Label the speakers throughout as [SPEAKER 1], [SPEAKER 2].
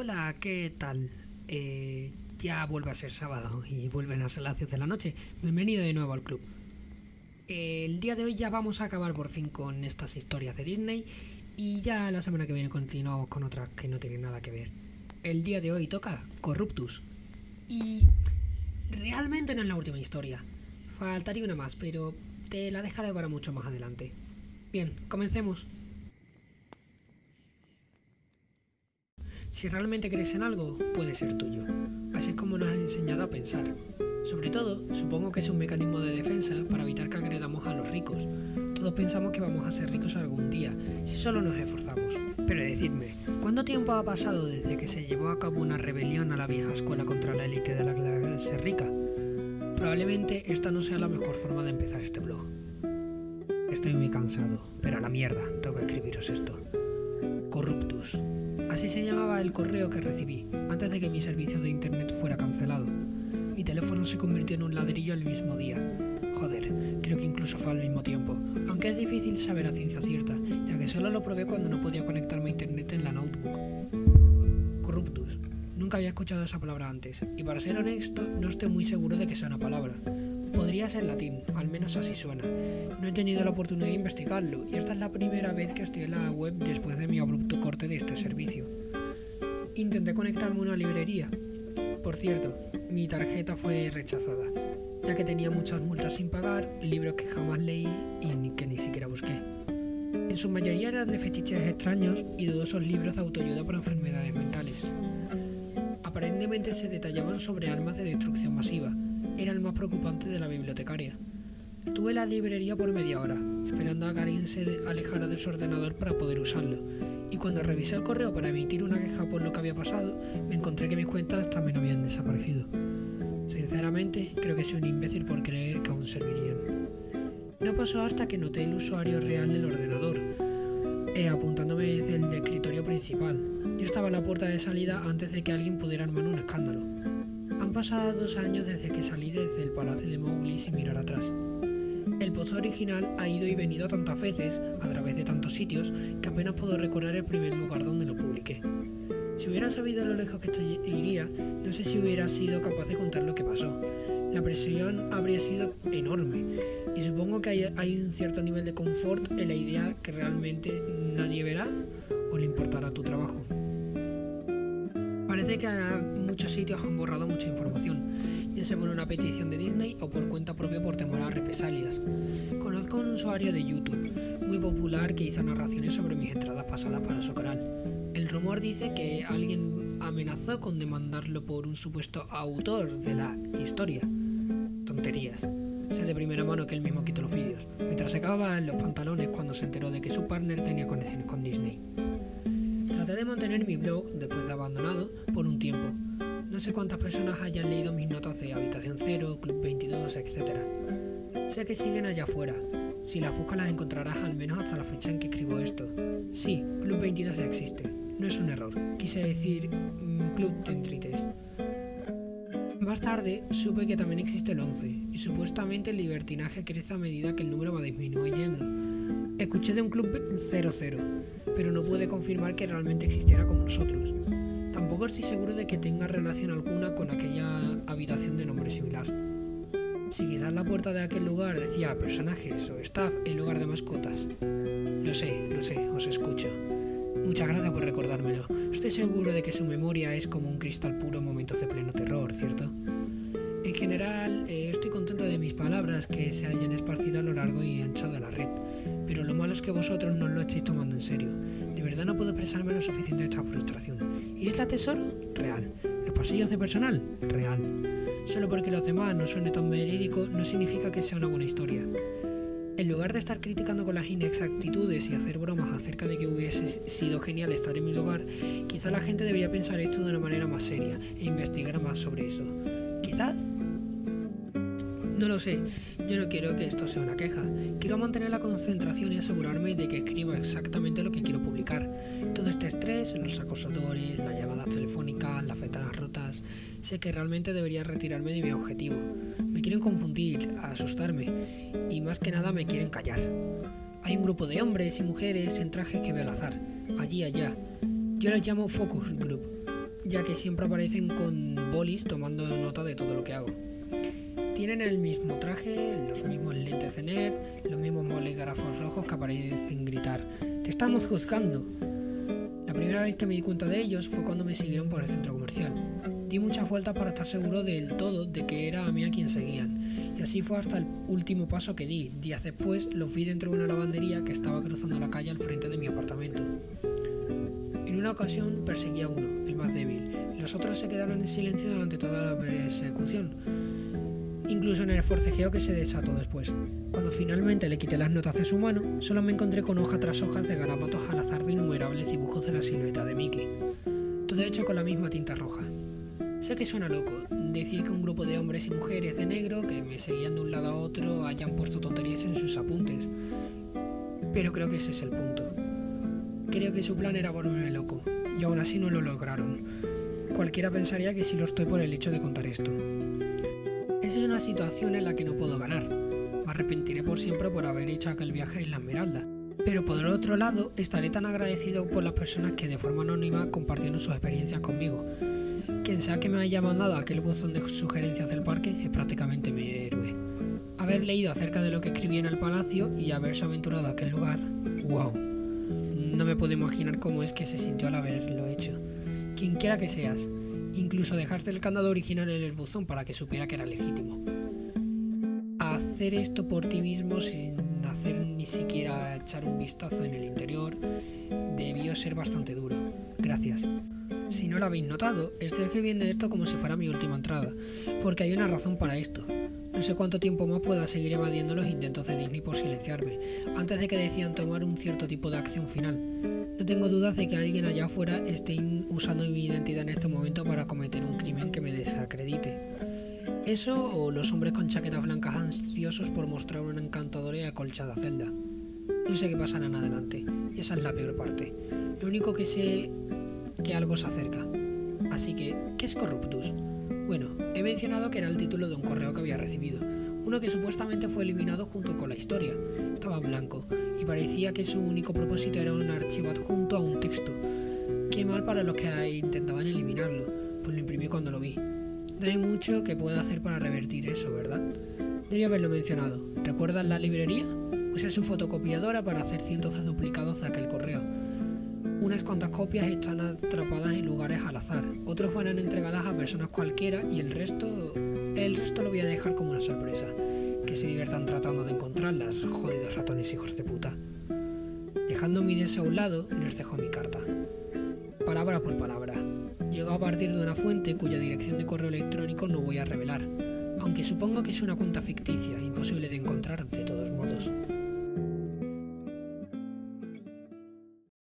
[SPEAKER 1] Hola, ¿qué tal? Eh, ya vuelve a ser sábado y vuelven a ser las 10 de la noche. Bienvenido de nuevo al club. El día de hoy ya vamos a acabar por fin con estas historias de Disney y ya la semana que viene continuamos con otras que no tienen nada que ver. El día de hoy toca Corruptus y realmente no es la última historia. Faltaría una más, pero te la dejaré para mucho más adelante. Bien, comencemos. Si realmente crees en algo, puede ser tuyo. Así es como nos han enseñado a pensar. Sobre todo, supongo que es un mecanismo de defensa para evitar que agredamos a los ricos. Todos pensamos que vamos a ser ricos algún día, si solo nos esforzamos. Pero decidme, ¿cuánto tiempo ha pasado desde que se llevó a cabo una rebelión a la vieja escuela contra la élite de la clase rica? Probablemente esta no sea la mejor forma de empezar este blog. Estoy muy cansado, pero a la mierda, tengo que escribiros esto. Corruptus. Así se llamaba el correo que recibí, antes de que mi servicio de internet fuera cancelado. Mi teléfono se convirtió en un ladrillo el mismo día. Joder, creo que incluso fue al mismo tiempo, aunque es difícil saber a ciencia cierta, ya que solo lo probé cuando no podía conectarme a internet en la notebook. Corruptus. Nunca había escuchado esa palabra antes, y para ser honesto, no estoy muy seguro de que sea una palabra. Podría ser latín, al menos así suena. No he tenido la oportunidad de investigarlo y esta es la primera vez que estoy en la web después de mi abrupto corte de este servicio. Intenté conectarme a una librería. Por cierto, mi tarjeta fue rechazada, ya que tenía muchas multas sin pagar, libros que jamás leí y que ni siquiera busqué. En su mayoría eran de fetiches extraños y dudosos libros de autoayuda para enfermedades mentales. Aparentemente se detallaban sobre armas de destrucción masiva, era el más preocupante de la bibliotecaria. Estuve en la librería por media hora, esperando a que alguien se alejara de su ordenador para poder usarlo, y cuando revisé el correo para emitir una queja por lo que había pasado, me encontré que mis cuentas también habían desaparecido. Sinceramente, creo que soy un imbécil por creer que aún servirían. No pasó hasta que noté el usuario real del ordenador, eh, apuntándome desde el escritorio principal. Yo estaba en la puerta de salida antes de que alguien pudiera armar un escándalo. Han pasado dos años desde que salí desde el palacio de Mowgli sin mirar atrás. El pozo original ha ido y venido tantas veces, a través de tantos sitios, que apenas puedo recordar el primer lugar donde lo publiqué. Si hubiera sabido lo lejos que iría, no sé si hubiera sido capaz de contar lo que pasó. La presión habría sido enorme y supongo que hay, hay un cierto nivel de confort en la idea que realmente nadie verá o le importará tu trabajo. Parece que muchos sitios han borrado mucha información, ya sea por una petición de Disney o por cuenta propia por temor a represalias. Conozco a un usuario de YouTube muy popular que hizo narraciones sobre mis entradas pasadas para su canal. El rumor dice que alguien amenazó con demandarlo por un supuesto autor de la historia. Tonterías. Sé de primera mano que él mismo quitó los vídeos, mientras se cagaba en los pantalones cuando se enteró de que su partner tenía conexiones con Disney. Traté de mantener mi blog, después de abandonado, por un tiempo. No sé cuántas personas hayan leído mis notas de Habitación Cero, Club 22, etc. Sé que siguen allá afuera. Si las buscas las encontrarás al menos hasta la fecha en que escribo esto. Sí, Club 22 ya existe. No es un error. Quise decir mmm, Club 33. Más tarde supe que también existe el 11 y supuestamente el libertinaje crece a medida que el número va disminuyendo. Escuché de un club 00, pero no pude confirmar que realmente existiera como nosotros. Tampoco estoy seguro de que tenga relación alguna con aquella habitación de nombre similar. Si quizás la puerta de aquel lugar decía personajes o staff en lugar de mascotas. Lo sé, lo sé, os escucho. Muchas gracias por recordármelo. Estoy seguro de que su memoria es como un cristal puro en momentos de pleno terror, ¿cierto? En general, eh, estoy contento de mis palabras que se hayan esparcido a lo largo y ancho de la red, pero lo malo es que vosotros no lo estéis tomando en serio. De verdad no puedo expresarme lo suficiente esta frustración. ¿Isla Tesoro? Real. ¿Los pasillos de personal? Real. Solo porque los demás no suene tan verídico no significa que sea una buena historia. En lugar de estar criticando con las inexactitudes y hacer bromas acerca de que hubiese sido genial estar en mi lugar, quizá la gente debería pensar esto de una manera más seria e investigar más sobre eso. Quizás no lo sé, yo no quiero que esto sea una queja. Quiero mantener la concentración y asegurarme de que escriba exactamente lo que quiero publicar. Todo este estrés, los acosadores, las llamadas telefónicas, las ventanas rotas, sé que realmente debería retirarme de mi objetivo. Me quieren confundir, asustarme y más que nada me quieren callar. Hay un grupo de hombres y mujeres en trajes que veo al azar, allí allá. Yo los llamo Focus Group. ya que siempre aparecen con bolis tomando nota de todo lo que hago. Tienen el mismo traje, los mismos lentes de NER, los mismos bolígrafos rojos que aparecen gritar ¡Te estamos juzgando! La primera vez que me di cuenta de ellos fue cuando me siguieron por el centro comercial. Di muchas vueltas para estar seguro del todo de que era a mí a quien seguían, y así fue hasta el último paso que di. Días después los vi dentro de una lavandería que estaba cruzando la calle al frente de mi apartamento. En una ocasión perseguí a uno, el más débil, los otros se quedaron en silencio durante toda la persecución incluso en el forcejeo que se desató después. Cuando finalmente le quité las notas de su mano, solo me encontré con hoja tras hoja de garabatos al azar de innumerables dibujos de la silueta de Mickey, todo hecho con la misma tinta roja. Sé que suena loco decir que un grupo de hombres y mujeres de negro que me seguían de un lado a otro hayan puesto tonterías en sus apuntes, pero creo que ese es el punto. Creo que su plan era volverme loco, y aún así no lo lograron. Cualquiera pensaría que sí lo estoy por el hecho de contar esto. Esa es una situación en la que no puedo ganar. Me arrepentiré por siempre por haber hecho aquel viaje en la Esmeralda. Pero por el otro lado, estaré tan agradecido por las personas que de forma anónima compartieron sus experiencias conmigo. Quien sea que me haya mandado aquel buzón de sugerencias del parque es prácticamente mi héroe. Haber leído acerca de lo que escribí en el palacio y haberse aventurado a aquel lugar, wow. No me puedo imaginar cómo es que se sintió al haberlo hecho. Quien quiera que seas, incluso dejarse el candado original en el buzón para que supiera que era legítimo. Hacer esto por ti mismo sin hacer ni siquiera echar un vistazo en el interior debió ser bastante duro. Gracias. Si no lo habéis notado, estoy escribiendo esto como si fuera mi última entrada, porque hay una razón para esto. No sé cuánto tiempo más pueda seguir evadiendo los intentos de Disney por silenciarme, antes de que decidan tomar un cierto tipo de acción final. No tengo dudas de que alguien allá afuera esté usando mi identidad en este momento para cometer un crimen que me desacredite. Eso o los hombres con chaquetas blancas ansiosos por mostrar una encantadora y acolchada celda. No sé qué pasará en adelante, y esa es la peor parte. Lo único que sé que algo se acerca. Así que, ¿qué es Corruptus? Bueno, he mencionado que era el título de un correo que había recibido, uno que supuestamente fue eliminado junto con la historia. Estaba blanco y parecía que su único propósito era un archivo adjunto a un texto. Qué mal para los que intentaban eliminarlo, pues lo imprimí cuando lo vi. No hay mucho que pueda hacer para revertir eso, ¿verdad? Debí haberlo mencionado. ¿Recuerdas la librería? Usé su fotocopiadora para hacer cientos de duplicados de aquel correo. Unas cuantas copias están atrapadas en lugares al azar, otras fueron entregadas a personas cualquiera y el resto, el resto lo voy a dejar como una sorpresa. Que se diviertan tratando de encontrarlas, jodidos ratones hijos de puta. Dejando mi deseo a un lado, les dejo mi carta. Palabra por palabra. Llegó a partir de una fuente cuya dirección de correo electrónico no voy a revelar, aunque supongo que es una cuenta ficticia, imposible de encontrar de todos modos.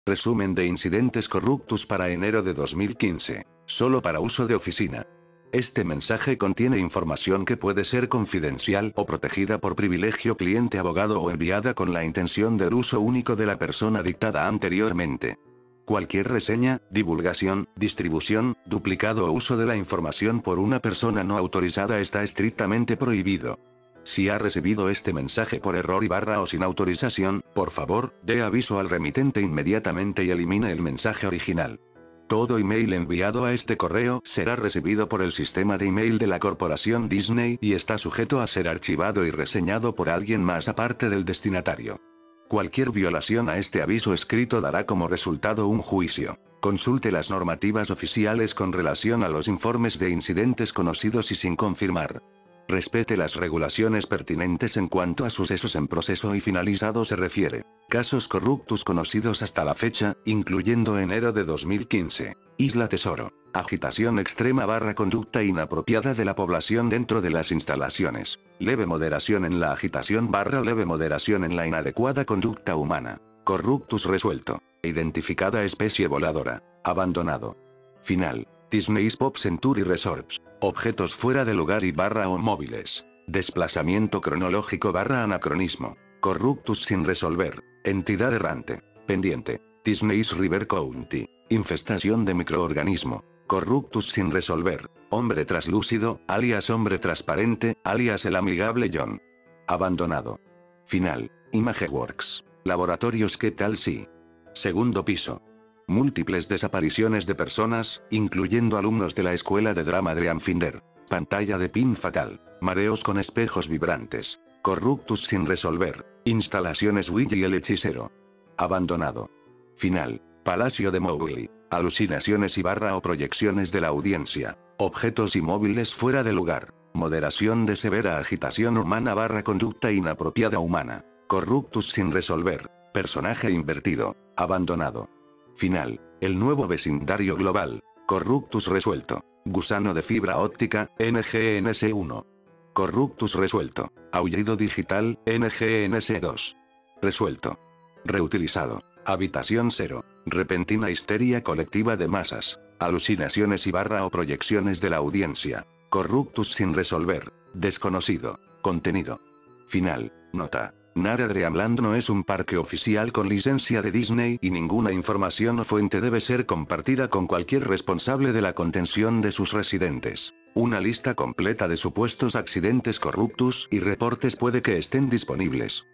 [SPEAKER 2] Resumen de incidentes corruptos para enero de 2015. Solo para uso de oficina. Este mensaje contiene información que puede ser confidencial o protegida por privilegio cliente abogado o enviada con la intención del uso único de la persona dictada anteriormente. Cualquier reseña, divulgación, distribución, duplicado o uso de la información por una persona no autorizada está estrictamente prohibido. Si ha recibido este mensaje por error y barra o sin autorización, por favor, dé aviso al remitente inmediatamente y elimine el mensaje original. Todo email enviado a este correo será recibido por el sistema de email de la corporación Disney y está sujeto a ser archivado y reseñado por alguien más aparte del destinatario. Cualquier violación a este aviso escrito dará como resultado un juicio. Consulte las normativas oficiales con relación a los informes de incidentes conocidos y sin confirmar. Respete las regulaciones pertinentes en cuanto a sucesos en proceso y finalizado se refiere. Casos corruptos conocidos hasta la fecha, incluyendo enero de 2015. Isla Tesoro. Agitación extrema barra conducta inapropiada de la población dentro de las instalaciones. Leve moderación en la agitación barra leve moderación en la inadecuada conducta humana. Corruptus resuelto. Identificada especie voladora. Abandonado. Final. Disney's Pop Century Resorts. Objetos fuera de lugar y barra o móviles. Desplazamiento cronológico barra anacronismo. Corruptus sin resolver. Entidad errante. Pendiente. Disney's River County. Infestación de microorganismo. Corruptus sin resolver. Hombre traslúcido, alias hombre transparente, alias el amigable John. Abandonado. Final. Imageworks. Laboratorios ¿Qué tal si? Segundo piso. Múltiples desapariciones de personas, incluyendo alumnos de la escuela de drama de Anfinder. Pantalla de pin fatal. Mareos con espejos vibrantes. Corruptus sin resolver. Instalaciones Ouija y el hechicero. Abandonado. Final. Palacio de Mowgli. Alucinaciones y barra o proyecciones de la audiencia. Objetos inmóviles fuera de lugar. Moderación de severa agitación humana barra conducta inapropiada humana. Corruptus sin resolver. Personaje invertido. Abandonado. Final. El nuevo vecindario global. Corruptus resuelto. Gusano de fibra óptica, NGNS1. Corruptus resuelto. Aullido digital, NGNS2. Resuelto. Reutilizado. Habitación 0. Repentina histeria colectiva de masas. Alucinaciones y barra o proyecciones de la audiencia. Corruptus sin resolver. Desconocido. Contenido. Final. Nota. Nara Dreamland no es un parque oficial con licencia de Disney y ninguna información o fuente debe ser compartida con cualquier responsable de la contención de sus residentes. Una lista completa de supuestos accidentes corruptus y reportes puede que estén disponibles.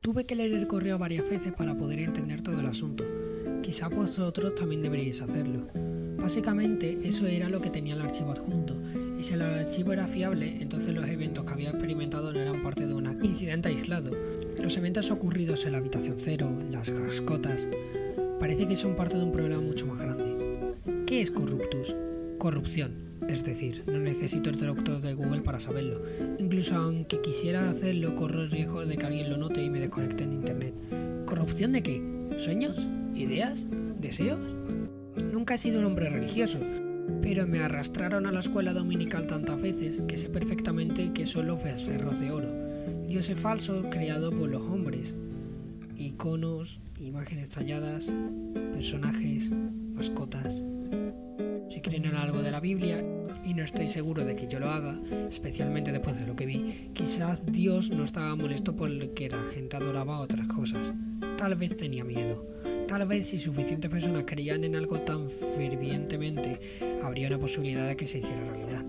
[SPEAKER 1] Tuve que leer el correo varias veces para poder entender todo el asunto. Quizá vosotros también deberíais hacerlo. Básicamente eso era lo que tenía el archivo adjunto, y si el archivo era fiable, entonces los eventos que había experimentado no eran parte de un incidente aislado. Los eventos ocurridos en la habitación cero, las cascotas, parece que son parte de un problema mucho más grande. ¿Qué es corruptus? Corrupción. Es decir, no necesito el traductor de Google para saberlo. Incluso aunque quisiera hacerlo, corro el riesgo de que alguien lo note y me desconecte en Internet. ¿Corrupción de qué? ¿Sueños? ¿Ideas? ¿Deseos? Nunca he sido un hombre religioso, pero me arrastraron a la escuela dominical tantas veces que sé perfectamente que son los becerros de oro, dioses falsos creados por los hombres, iconos, imágenes talladas, personajes, mascotas. Si creen en algo de la Biblia, y no estoy seguro de que yo lo haga, especialmente después de lo que vi, quizás Dios no estaba molesto por que la gente adoraba otras cosas. Tal vez tenía miedo. Tal vez si suficientes personas creían en algo tan fervientemente, habría una posibilidad de que se hiciera realidad.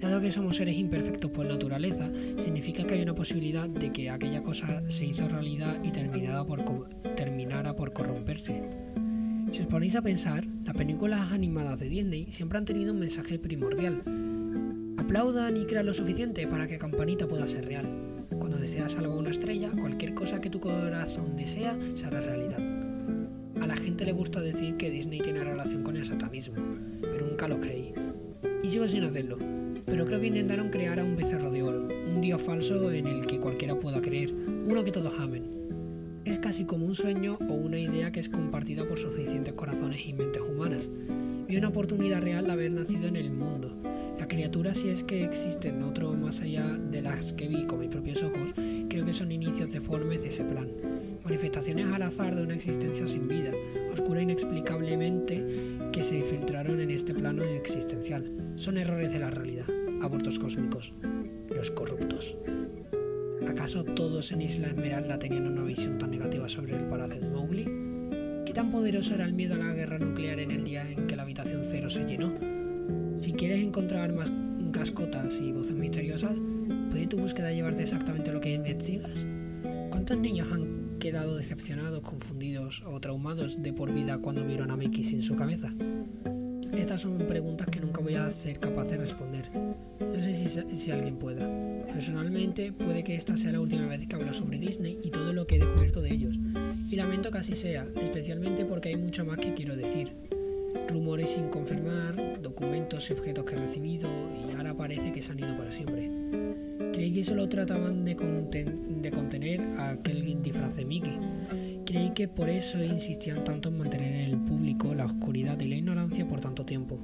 [SPEAKER 1] Dado que somos seres imperfectos por naturaleza, significa que hay una posibilidad de que aquella cosa se hizo realidad y terminara por, terminara por corromperse. Si os ponéis a pensar, las películas animadas de Disney siempre han tenido un mensaje primordial. Aplaudan y crean lo suficiente para que Campanita pueda ser real. Cuando deseas algo una estrella, cualquier cosa que tu corazón desea se hará realidad. A la gente le gusta decir que Disney tiene relación con el satanismo, pero nunca lo creí. Y sigo sin hacerlo, pero creo que intentaron crear a un becerro de oro, un dios falso en el que cualquiera pueda creer, uno que todos amen. Es casi como un sueño o una idea que es compartida por suficientes corazones y mentes humanas. Vi una oportunidad real de haber nacido en el mundo. La criatura, si es que existen otro más allá de las que vi con mis propios ojos, creo que son inicios deformes de ese plan manifestaciones al azar de una existencia sin vida, oscura inexplicablemente que se filtraron en este plano existencial. Son errores de la realidad, abortos cósmicos, los corruptos. ¿Acaso todos en Isla Esmeralda tenían una visión tan negativa sobre el palacio de Mowgli? ¿Qué tan poderoso era el miedo a la guerra nuclear en el día en que la habitación cero se llenó? Si quieres encontrar más cascotas y voces misteriosas, ¿puede tu búsqueda llevarte exactamente lo que investigas? ¿Cuántos niños han quedado decepcionados, confundidos o traumados de por vida cuando vieron a Mickey sin su cabeza? Estas son preguntas que nunca voy a ser capaz de responder. No sé si, si, alguien pueda. Personalmente, puede que esta sea la última vez que hablo sobre Disney y todo lo que he descubierto de ellos. Y lamento que así sea, especialmente porque hay mucho más que quiero decir. Rumores sin confirmar, documentos y objetos que he recibido y ahora parece que se han ido para siempre. Creí que solo trataban de, de contener a aquel disfraz de Mickey. Creí que por eso insistían tanto en mantener en el público la oscuridad y la ignorancia por tanto tiempo.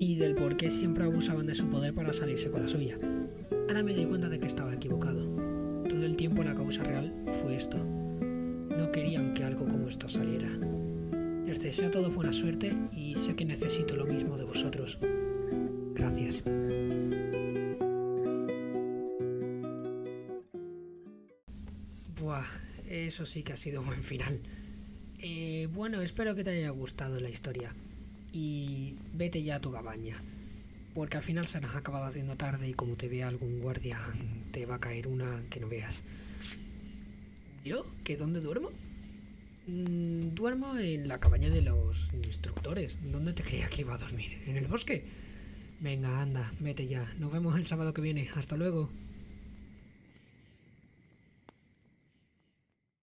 [SPEAKER 1] Y del por qué siempre abusaban de su poder para salirse con la suya. Ahora me di cuenta de que estaba equivocado. Todo el tiempo la causa real fue esto. No querían que algo como esto saliera. Les deseo a todos buena suerte y sé que necesito lo mismo de vosotros. Gracias. Eso sí que ha sido buen final. Eh, bueno, espero que te haya gustado la historia. Y vete ya a tu cabaña. Porque al final se nos ha acabado haciendo tarde y como te vea algún guardia, te va a caer una que no veas. ¿Yo? ¿Que dónde duermo? Mm, duermo en la cabaña de los instructores. ¿Dónde te creía que iba a dormir? ¿En el bosque? Venga, anda, vete ya. Nos vemos el sábado que viene. Hasta luego.